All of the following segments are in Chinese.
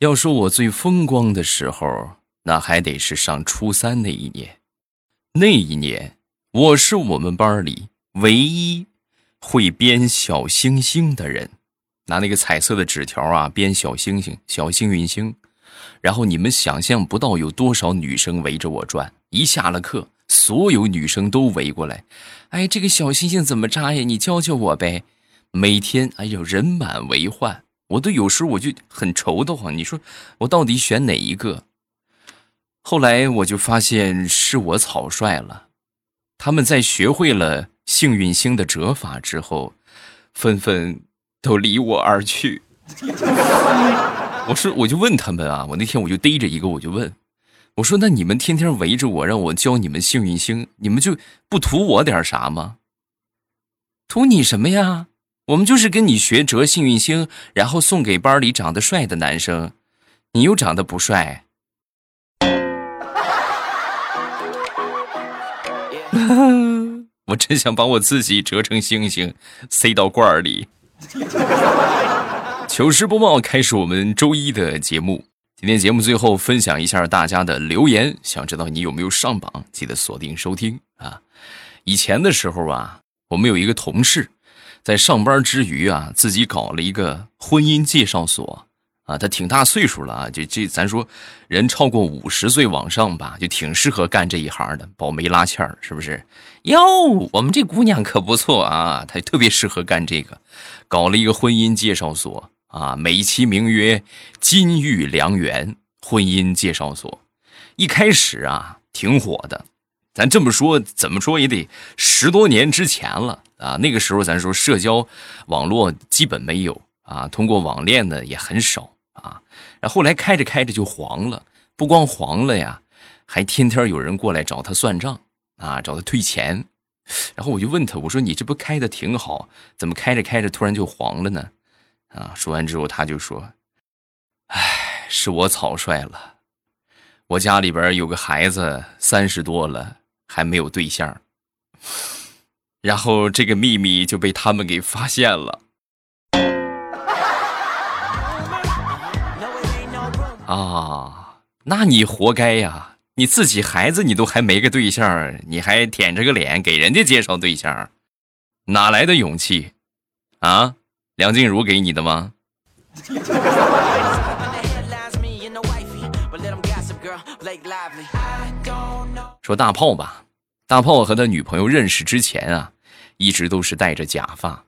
要说我最风光的时候，那还得是上初三那一年。那一年，我是我们班里唯一会编小星星的人，拿那个彩色的纸条啊编小星星、小幸运星。然后你们想象不到有多少女生围着我转。一下了课，所有女生都围过来。哎，这个小星星怎么扎呀？你教教我呗。每天，哎呦，人满为患。我都有时候我就很愁得慌，你说我到底选哪一个？后来我就发现是我草率了。他们在学会了幸运星的折法之后，纷纷都离我而去。我说，我就问他们啊，我那天我就逮着一个，我就问，我说：“那你们天天围着我，让我教你们幸运星，你们就不图我点啥吗？图你什么呀？”我们就是跟你学折幸运星，然后送给班里长得帅的男生，你又长得不帅，我真想把我自己折成星星，塞到罐儿里。糗事播报开始，我们周一的节目。今天节目最后分享一下大家的留言，想知道你有没有上榜，记得锁定收听啊！以前的时候啊，我们有一个同事。在上班之余啊，自己搞了一个婚姻介绍所啊，他挺大岁数了啊，这这咱说人超过五十岁往上吧，就挺适合干这一行的，保媒拉纤，是不是？哟，我们这姑娘可不错啊，她特别适合干这个，搞了一个婚姻介绍所啊，美其名曰“金玉良缘婚姻介绍所”，一开始啊挺火的。咱这么说，怎么说也得十多年之前了啊！那个时候，咱说社交网络基本没有啊，通过网恋的也很少啊。然后来开着开着就黄了，不光黄了呀，还天天有人过来找他算账啊，找他退钱。然后我就问他，我说你这不开的挺好，怎么开着开着突然就黄了呢？啊！说完之后他就说：“哎，是我草率了，我家里边有个孩子三十多了。”还没有对象，然后这个秘密就被他们给发现了。啊，那你活该呀！你自己孩子你都还没个对象，你还舔着个脸给人家介绍对象，哪来的勇气？啊，梁静茹给你的吗？说大炮吧，大炮和他女朋友认识之前啊，一直都是戴着假发，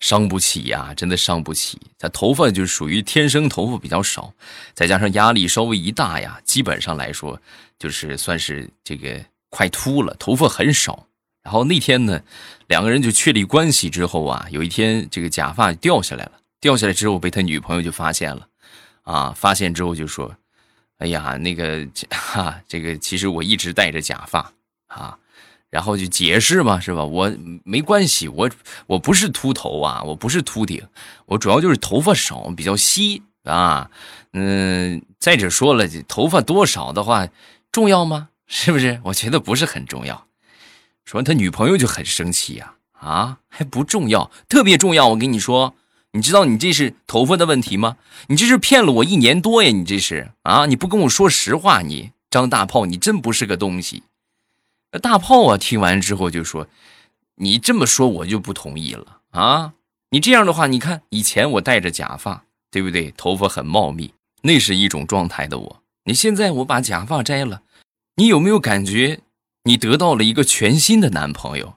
伤不起呀，真的伤不起。他头发就属于天生头发比较少，再加上压力稍微一大呀，基本上来说就是算是这个快秃了，头发很少。然后那天呢，两个人就确立关系之后啊，有一天这个假发掉下来了，掉下来之后被他女朋友就发现了，啊，发现之后就说。哎呀，那个 哈，这个其实我一直戴着假发啊，然后就解释嘛，是吧？我没关系，我我不是秃头啊，我不是秃顶，我主要就是头发少，比较稀啊。嗯，再者说了，头发多少的话重要吗？是不是？我觉得不是很重要。说他女朋友就很生气呀，啊，还不重要，特别重要，我跟你说。你知道你这是头发的问题吗？你这是骗了我一年多呀！你这是啊！你不跟我说实话，你张大炮，你真不是个东西。大炮啊，听完之后就说：“你这么说，我就不同意了啊！你这样的话，你看以前我戴着假发，对不对？头发很茂密，那是一种状态的我。你现在我把假发摘了，你有没有感觉你得到了一个全新的男朋友？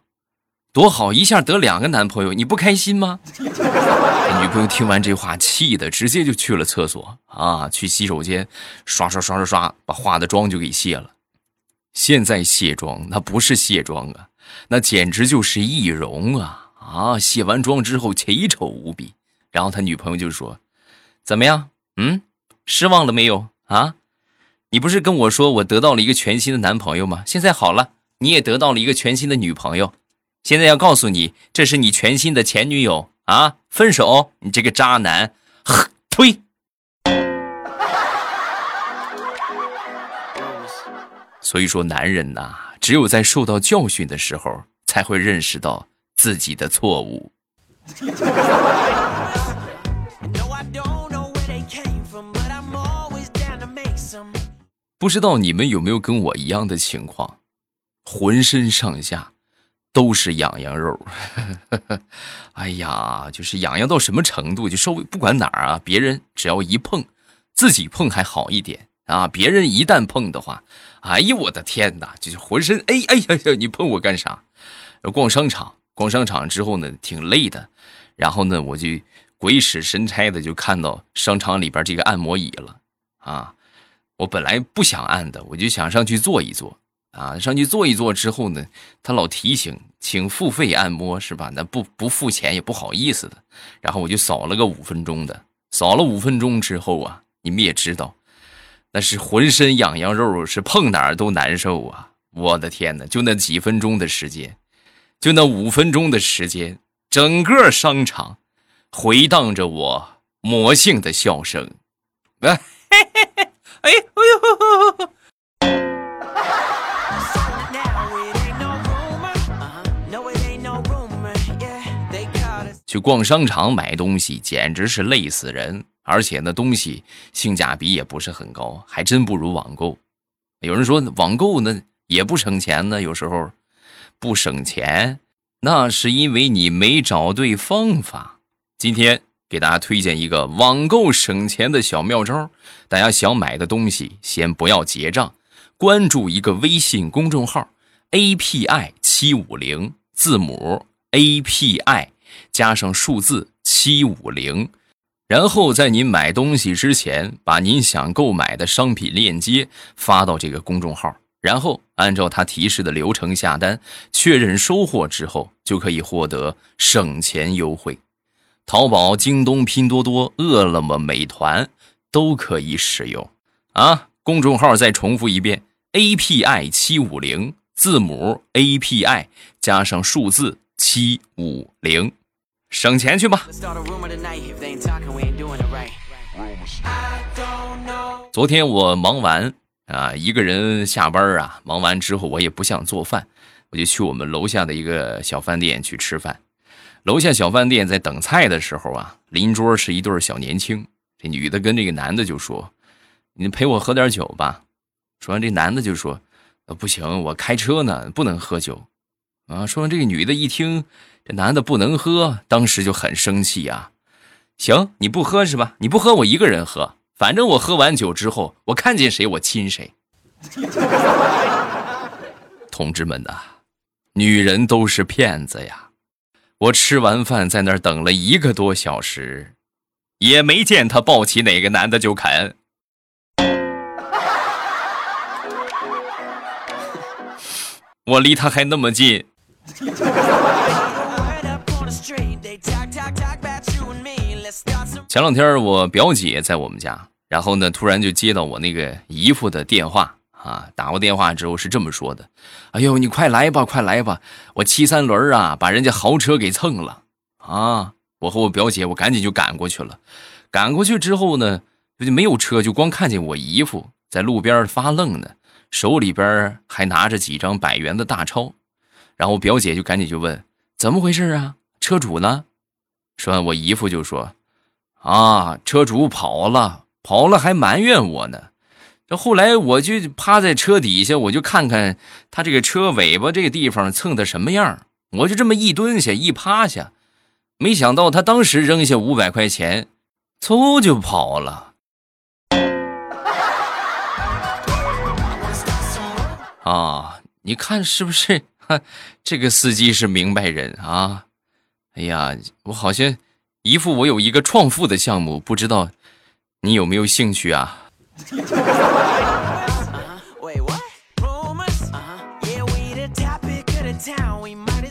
多好，一下得两个男朋友，你不开心吗？” 女朋友听完这话，气的直接就去了厕所啊，去洗手间刷刷刷刷刷，把化的妆就给卸了。现在卸妆那不是卸妆啊，那简直就是易容啊啊！卸完妆之后奇丑无比。然后他女朋友就说：“怎么样？嗯，失望了没有啊？你不是跟我说我得到了一个全新的男朋友吗？现在好了，你也得到了一个全新的女朋友。现在要告诉你，这是你全新的前女友。”啊！分手！你这个渣男！呵，呸！所以说，男人呐，只有在受到教训的时候，才会认识到自己的错误。不知道你们有没有跟我一样的情况，浑身上下都是痒痒肉。哎呀，就是痒痒到什么程度？就稍微不管哪儿啊，别人只要一碰，自己碰还好一点啊，别人一旦碰的话，哎呦我的天哪，就是浑身哎哎呀呀，你碰我干啥？逛商场，逛商场之后呢，挺累的，然后呢，我就鬼使神差的就看到商场里边这个按摩椅了啊。我本来不想按的，我就想上去坐一坐啊。上去坐一坐之后呢，他老提醒，请付费按摩是吧？那不不付钱也不好意思的。然后我就扫了个五分钟的，扫了五分钟之后啊，你们也知道，那是浑身痒痒肉，是碰哪儿都难受啊！我的天哪，就那几分钟的时间，就那五分钟的时间，整个商场回荡着我魔性的笑声，哎嘿嘿嘿！哎哎呦！去逛商场买东西简直是累死人，而且那东西性价比也不是很高，还真不如网购。有人说网购呢也不省钱呢，有时候不省钱，那是因为你没找对方法。今天。给大家推荐一个网购省钱的小妙招，大家想买的东西先不要结账，关注一个微信公众号 “API 七五零”，字母 “API” 加上数字七五零，然后在您买东西之前，把您想购买的商品链接发到这个公众号，然后按照他提示的流程下单，确认收货之后，就可以获得省钱优惠。淘宝、京东、拼多多、饿了么、美团都可以使用啊！公众号再重复一遍：API 七五零，字母 API 加上数字七五零，省钱去吧。昨天我忙完啊，一个人下班啊，忙完之后我也不想做饭，我就去我们楼下的一个小饭店去吃饭。楼下小饭店在等菜的时候啊，邻桌是一对小年轻。这女的跟这个男的就说：“你陪我喝点酒吧。”说完，这男的就说：“呃，不行，我开车呢，不能喝酒。”啊，说完，这个女的一听这男的不能喝，当时就很生气啊。行，你不喝是吧？你不喝，我一个人喝。反正我喝完酒之后，我看见谁我亲谁。同志们呐，女人都是骗子呀。我吃完饭在那儿等了一个多小时，也没见她抱起哪个男的就啃。我离他还那么近。前两天我表姐在我们家，然后呢，突然就接到我那个姨父的电话。啊，打过电话之后是这么说的：“哎呦，你快来吧，快来吧！我骑三轮啊，把人家豪车给蹭了啊！”我和我表姐，我赶紧就赶过去了。赶过去之后呢，就没有车，就光看见我姨夫在路边发愣呢，手里边还拿着几张百元的大钞。然后我表姐就赶紧就问：“怎么回事啊？车主呢？”说完，我姨夫就说：“啊，车主跑了，跑了还埋怨我呢。”这后来我就趴在车底下，我就看看他这个车尾巴这个地方蹭的什么样。我就这么一蹲下一趴下，没想到他当时扔下五百块钱，嗖就跑了。啊，你看是不是？这个司机是明白人啊！哎呀，我好像一副，我有一个创富的项目，不知道你有没有兴趣啊？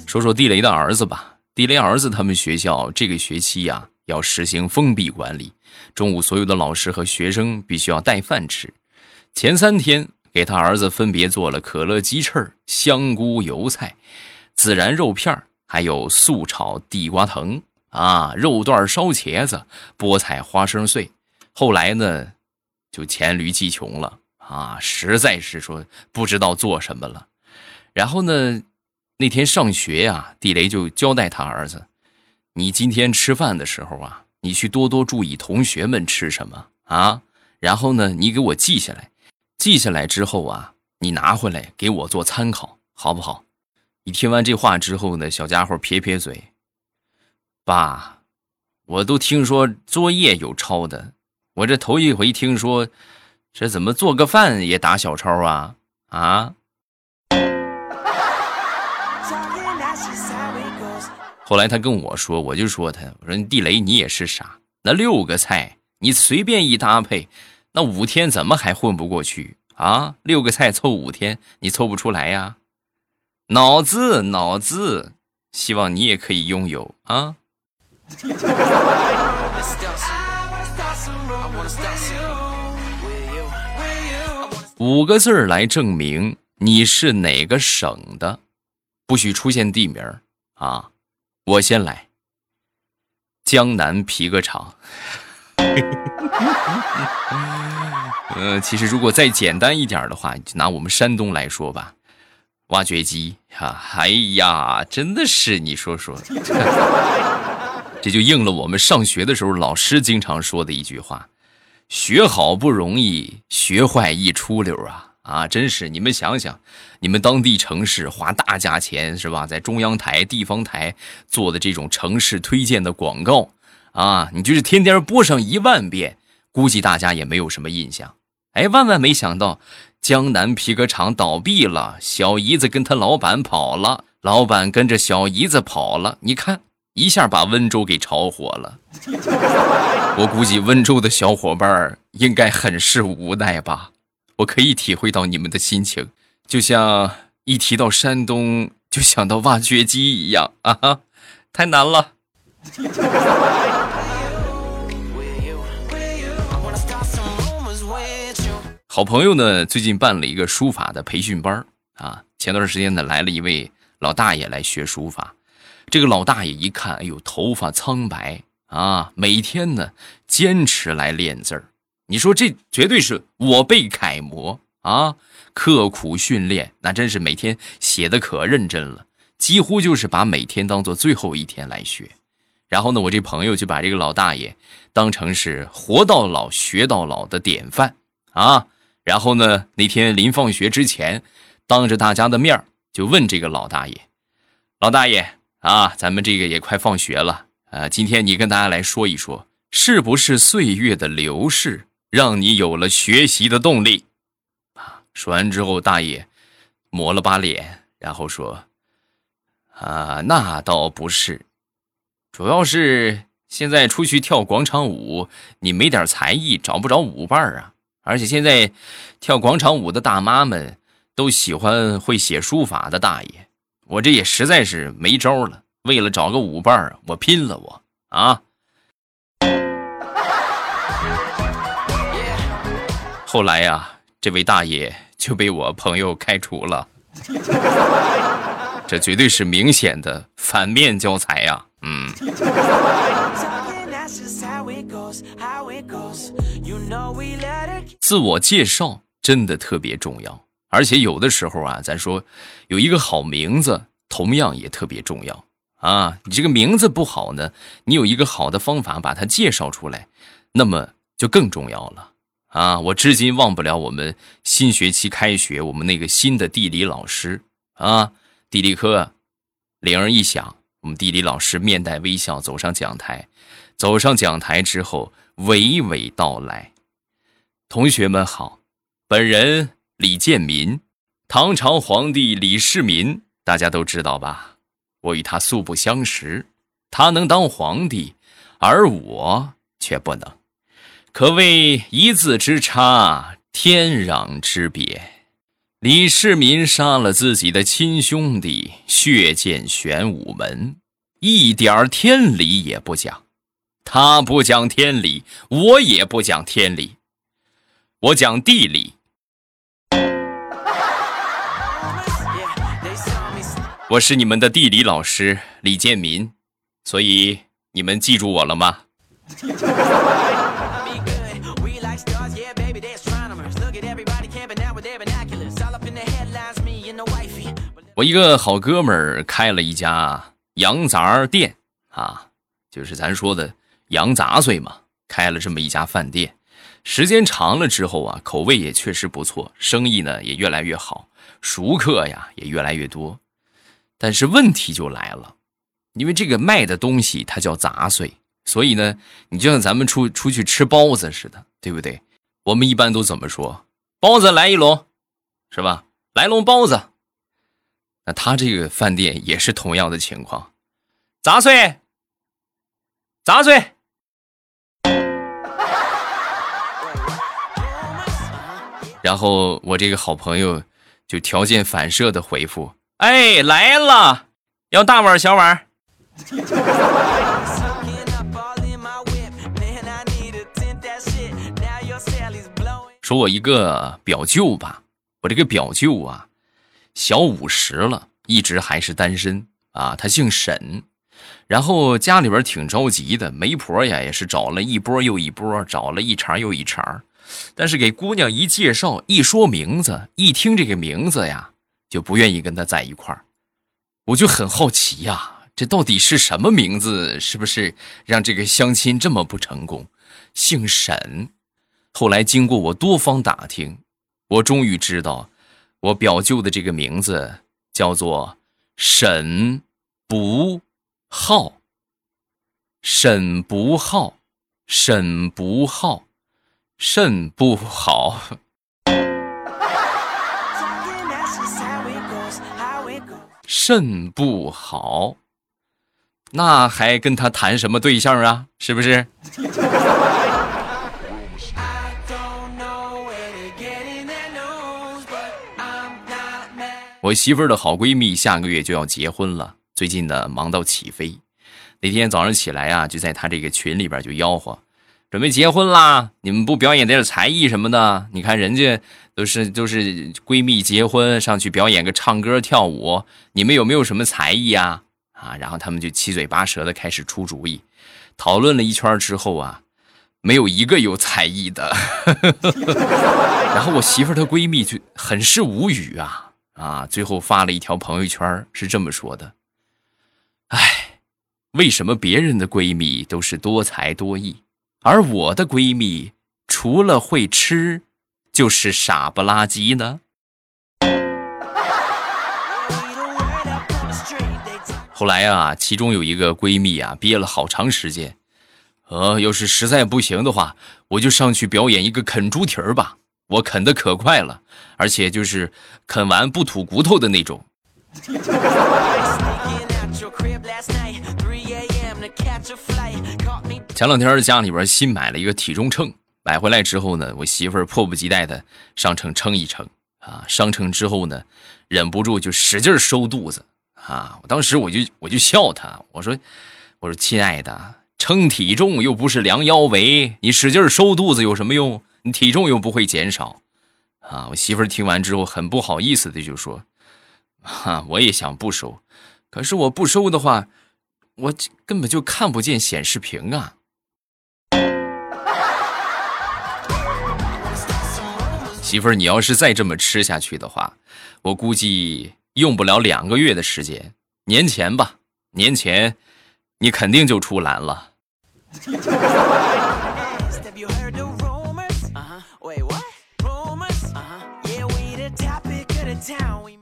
说说地雷的儿子吧。地雷儿子他们学校这个学期呀，要实行封闭管理，中午所有的老师和学生必须要带饭吃。前三天给他儿子分别做了可乐鸡翅、香菇油菜、孜然肉片还有素炒地瓜藤啊，肉段烧茄子、菠菜花生碎。后来呢？就黔驴技穷了啊！实在是说不知道做什么了。然后呢，那天上学呀，地雷就交代他儿子：“你今天吃饭的时候啊，你去多多注意同学们吃什么啊，然后呢，你给我记下来，记下来之后啊，你拿回来给我做参考，好不好？你听完这话之后呢，小家伙撇撇嘴，爸，我都听说作业有抄的，我这头一回听说，这怎么做个饭也打小抄啊？啊？后来他跟我说，我就说他，我说地雷你也是傻，那六个菜你随便一搭配，那五天怎么还混不过去啊？六个菜凑五天，你凑不出来呀？脑子，脑子，希望你也可以拥有啊！五个字儿来证明你是哪个省的，不许出现地名啊！我先来，江南皮革厂。呃，其实如果再简单一点的话，就拿我们山东来说吧。挖掘机哈，哎呀，真的是你说说，这就应了我们上学的时候老师经常说的一句话：学好不容易，学坏一出溜啊！啊，真是你们想想，你们当地城市花大价钱是吧，在中央台、地方台做的这种城市推荐的广告啊，你就是天天播上一万遍，估计大家也没有什么印象。哎，万万没想到。江南皮革厂倒闭了，小姨子跟他老板跑了，老板跟着小姨子跑了。你看，一下把温州给炒火了。我估计温州的小伙伴应该很是无奈吧？我可以体会到你们的心情，就像一提到山东就想到挖掘机一样啊！哈，太难了。好朋友呢，最近办了一个书法的培训班啊。前段时间呢，来了一位老大爷来学书法。这个老大爷一看，哎呦，头发苍白啊，每天呢坚持来练字儿。你说这绝对是我辈楷模啊！刻苦训练，那真是每天写的可认真了，几乎就是把每天当做最后一天来学。然后呢，我这朋友就把这个老大爷当成是活到老学到老的典范啊。然后呢？那天临放学之前，当着大家的面就问这个老大爷：“老大爷啊，咱们这个也快放学了啊，今天你跟大家来说一说，是不是岁月的流逝让你有了学习的动力？”啊，说完之后，大爷抹了把脸，然后说：“啊，那倒不是，主要是现在出去跳广场舞，你没点才艺，找不着舞伴啊。”而且现在，跳广场舞的大妈们都喜欢会写书法的大爷，我这也实在是没招了。为了找个舞伴我拼了我啊！后来呀，这位大爷就被我朋友开除了，这绝对是明显的反面教材呀！嗯。自我介绍真的特别重要，而且有的时候啊，咱说有一个好名字，同样也特别重要啊。你这个名字不好呢，你有一个好的方法把它介绍出来，那么就更重要了啊。我至今忘不了我们新学期开学，我们那个新的地理老师啊，地理课铃儿一响，我们地理老师面带微笑走上讲台。走上讲台之后，娓娓道来：“同学们好，本人李建民，唐朝皇帝李世民，大家都知道吧？我与他素不相识，他能当皇帝，而我却不能，可谓一字之差，天壤之别。李世民杀了自己的亲兄弟，血溅玄武门，一点天理也不讲。”他不讲天理，我也不讲天理，我讲地理。我是你们的地理老师李建民，所以你们记住我了吗？我一个好哥们儿开了一家羊杂店啊，就是咱说的。羊杂碎嘛，开了这么一家饭店，时间长了之后啊，口味也确实不错，生意呢也越来越好，熟客呀也越来越多。但是问题就来了，因为这个卖的东西它叫杂碎，所以呢，你就像咱们出出去吃包子似的，对不对？我们一般都怎么说？包子来一笼，是吧？来笼包子。那他这个饭店也是同样的情况，杂碎，杂碎。然后我这个好朋友就条件反射的回复：“哎，来了，要大碗小碗。” 说我一个表舅吧，我这个表舅啊，小五十了，一直还是单身啊。他姓沈，然后家里边挺着急的，媒婆呀也是找了一波又一波，找了一茬又一茬。但是给姑娘一介绍，一说名字，一听这个名字呀，就不愿意跟他在一块儿。我就很好奇呀，这到底是什么名字？是不是让这个相亲这么不成功？姓沈。后来经过我多方打听，我终于知道，我表舅的这个名字叫做沈不浩。沈不浩，沈不浩。肾不好，肾不好，那还跟他谈什么对象啊？是不是？我媳妇儿的好闺蜜下个月就要结婚了，最近呢忙到起飞。那天早上起来啊，就在她这个群里边就吆喝。准备结婚啦！你们不表演点才艺什么的？你看人家都是都是闺蜜结婚上去表演个唱歌跳舞，你们有没有什么才艺啊？啊！然后他们就七嘴八舌的开始出主意，讨论了一圈之后啊，没有一个有才艺的。然后我媳妇她闺蜜就很是无语啊啊！最后发了一条朋友圈，是这么说的：“哎，为什么别人的闺蜜都是多才多艺？”而我的闺蜜除了会吃，就是傻不拉几呢。后来啊，其中有一个闺蜜啊，憋了好长时间，呃，要是实在不行的话，我就上去表演一个啃猪蹄儿吧。我啃的可快了，而且就是啃完不吐骨头的那种。前两天家里边新买了一个体重秤，买回来之后呢，我媳妇儿迫不及待的上秤称一称啊。上称之后呢，忍不住就使劲收肚子啊。我当时我就我就笑她，我说我说亲爱的，称体重又不是量腰围，你使劲收肚子有什么用？你体重又不会减少啊。我媳妇儿听完之后很不好意思的就说，哈，我也想不收，可是我不收的话，我根本就看不见显示屏啊。媳妇儿，你要是再这么吃下去的话，我估计用不了两个月的时间，年前吧，年前你肯定就出栏了。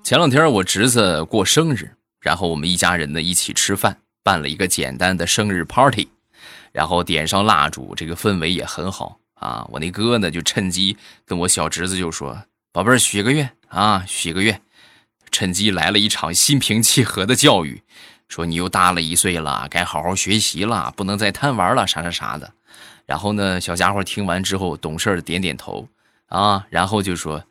前两天我侄子过生日，然后我们一家人呢一起吃饭，办了一个简单的生日 party，然后点上蜡烛，这个氛围也很好。啊，我那哥呢就趁机跟我小侄子就说：“宝贝儿，许个愿啊，许个愿。”趁机来了一场心平气和的教育，说：“你又大了一岁了，该好好学习了，不能再贪玩了，啥啥啥的。”然后呢，小家伙听完之后懂事的点点头啊，然后就说：“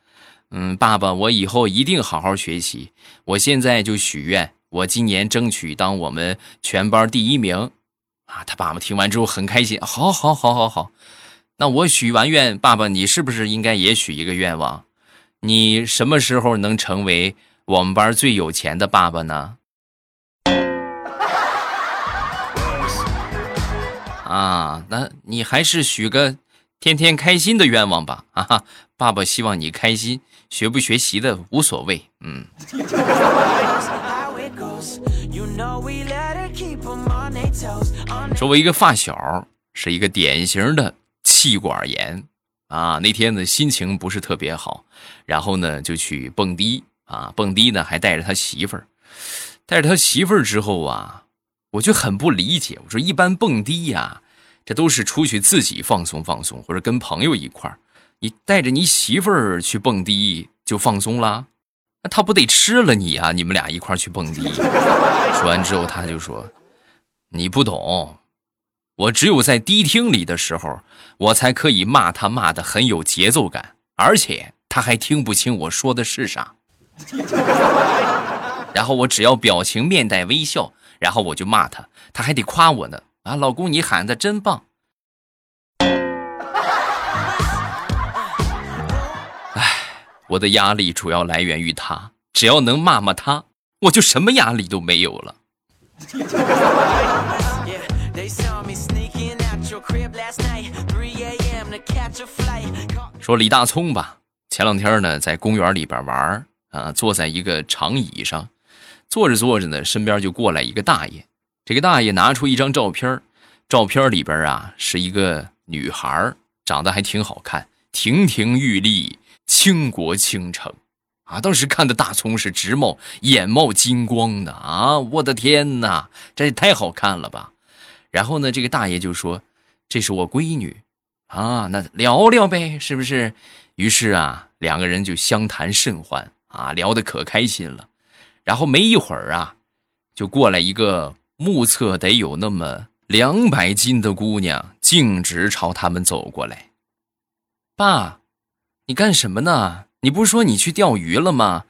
嗯，爸爸，我以后一定好好学习。我现在就许愿，我今年争取当我们全班第一名。”啊，他爸爸听完之后很开心，好，好，好，好，好。那我许完愿，爸爸，你是不是应该也许一个愿望？你什么时候能成为我们班最有钱的爸爸呢？啊，那你还是许个天天开心的愿望吧。啊哈，爸爸希望你开心，学不学习的无所谓。嗯。作为一个发小是一个典型的。气管炎啊，那天呢心情不是特别好，然后呢就去蹦迪啊，蹦迪呢还带着他媳妇儿，带着他媳妇儿之后啊，我就很不理解，我说一般蹦迪呀，这都是出去自己放松放松，或者跟朋友一块儿，你带着你媳妇儿去蹦迪就放松了，那他不得吃了你啊？你们俩一块儿去蹦迪，说完之后他就说，你不懂。我只有在迪厅里的时候，我才可以骂他骂的很有节奏感，而且他还听不清我说的是啥。然后我只要表情面带微笑，然后我就骂他，他还得夸我呢。啊，老公你喊的真棒。哎，我的压力主要来源于他，只要能骂骂他，我就什么压力都没有了。说李大聪吧，前两天呢在公园里边玩啊，坐在一个长椅上，坐着坐着呢，身边就过来一个大爷。这个大爷拿出一张照片，照片里边啊是一个女孩，长得还挺好看，亭亭玉立，倾国倾城啊。当时看的大葱是直冒眼冒金光的啊！我的天哪，这也太好看了吧！然后呢，这个大爷就说：“这是我闺女。”啊，那聊聊呗，是不是？于是啊，两个人就相谈甚欢啊，聊得可开心了。然后没一会儿啊，就过来一个目测得有那么两百斤的姑娘，径直朝他们走过来。爸，你干什么呢？你不是说你去钓鱼了吗？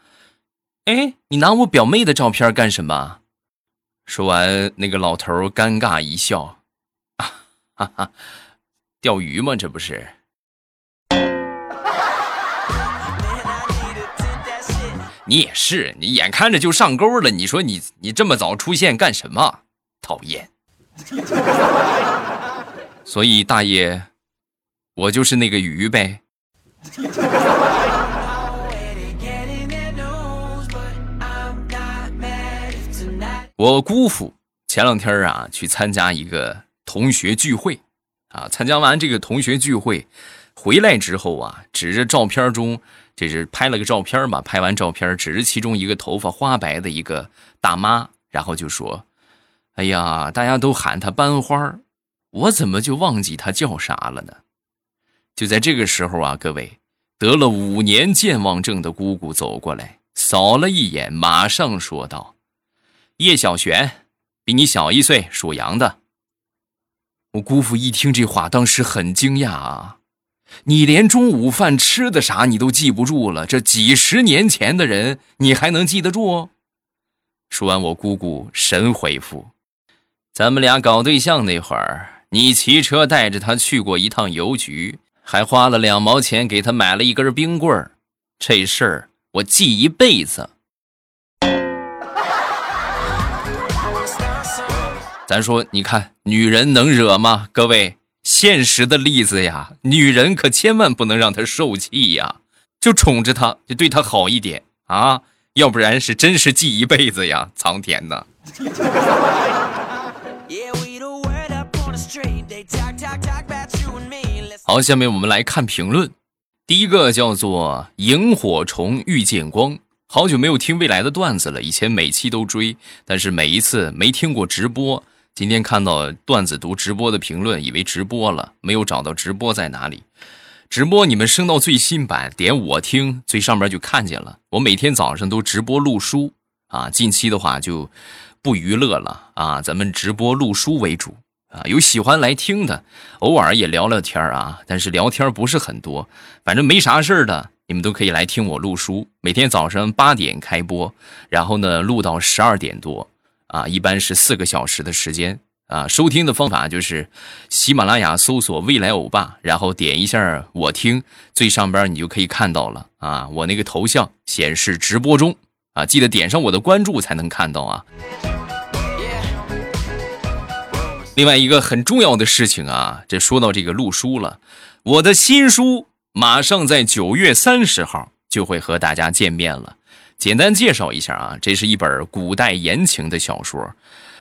哎，你拿我表妹的照片干什么？说完，那个老头尴尬一笑，啊哈哈。钓鱼吗？这不是？你也是，你眼看着就上钩了，你说你你这么早出现干什么？讨厌！所以大爷，我就是那个鱼呗。我姑父前两天啊去参加一个同学聚会。啊！参加完这个同学聚会，回来之后啊，指着照片中，这是拍了个照片嘛？拍完照片，指着其中一个头发花白的一个大妈，然后就说：“哎呀，大家都喊她班花，我怎么就忘记她叫啥了呢？”就在这个时候啊，各位得了五年健忘症的姑姑走过来，扫了一眼，马上说道：“叶小璇，比你小一岁，属羊的。”我姑父一听这话，当时很惊讶啊！你连中午饭吃的啥你都记不住了，这几十年前的人你还能记得住？说完，我姑姑神回复：“咱们俩搞对象那会儿，你骑车带着他去过一趟邮局，还花了两毛钱给他买了一根冰棍儿，这事儿我记一辈子。”咱说，你看，女人能惹吗？各位，现实的例子呀，女人可千万不能让她受气呀，就宠着她，就对她好一点啊，要不然是真是记一辈子呀，苍天呐！好，下面我们来看评论，第一个叫做萤火虫遇见光，好久没有听未来的段子了，以前每期都追，但是每一次没听过直播。今天看到段子读直播的评论，以为直播了，没有找到直播在哪里。直播你们升到最新版，点我听，最上边就看见了。我每天早上都直播录书啊，近期的话就不娱乐了啊，咱们直播录书为主啊。有喜欢来听的，偶尔也聊聊天啊，但是聊天不是很多，反正没啥事的，你们都可以来听我录书。每天早上八点开播，然后呢录到十二点多。啊，一般是四个小时的时间啊。收听的方法就是喜马拉雅搜索“未来欧巴”，然后点一下“我听”，最上边你就可以看到了啊。我那个头像显示直播中啊，记得点上我的关注才能看到啊。另外一个很重要的事情啊，这说到这个录书了，我的新书马上在九月三十号就会和大家见面了。简单介绍一下啊，这是一本古代言情的小说，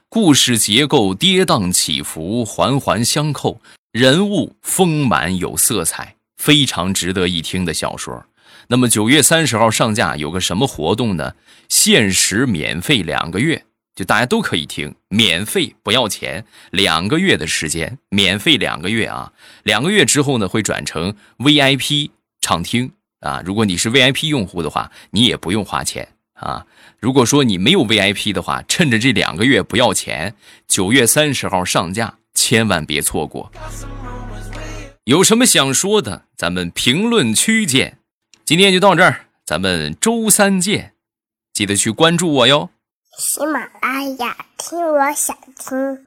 故事结构跌宕起伏，环环相扣，人物丰满有色彩，非常值得一听的小说。那么九月三十号上架有个什么活动呢？限时免费两个月，就大家都可以听，免费不要钱，两个月的时间，免费两个月啊！两个月之后呢，会转成 VIP 畅听啊。如果你是 VIP 用户的话，你也不用花钱啊。如果说你没有 VIP 的话，趁着这两个月不要钱，九月三十号上架，千万别错过。有什么想说的，咱们评论区见。今天就到这儿，咱们周三见，记得去关注我哟。喜马拉雅听，我想听。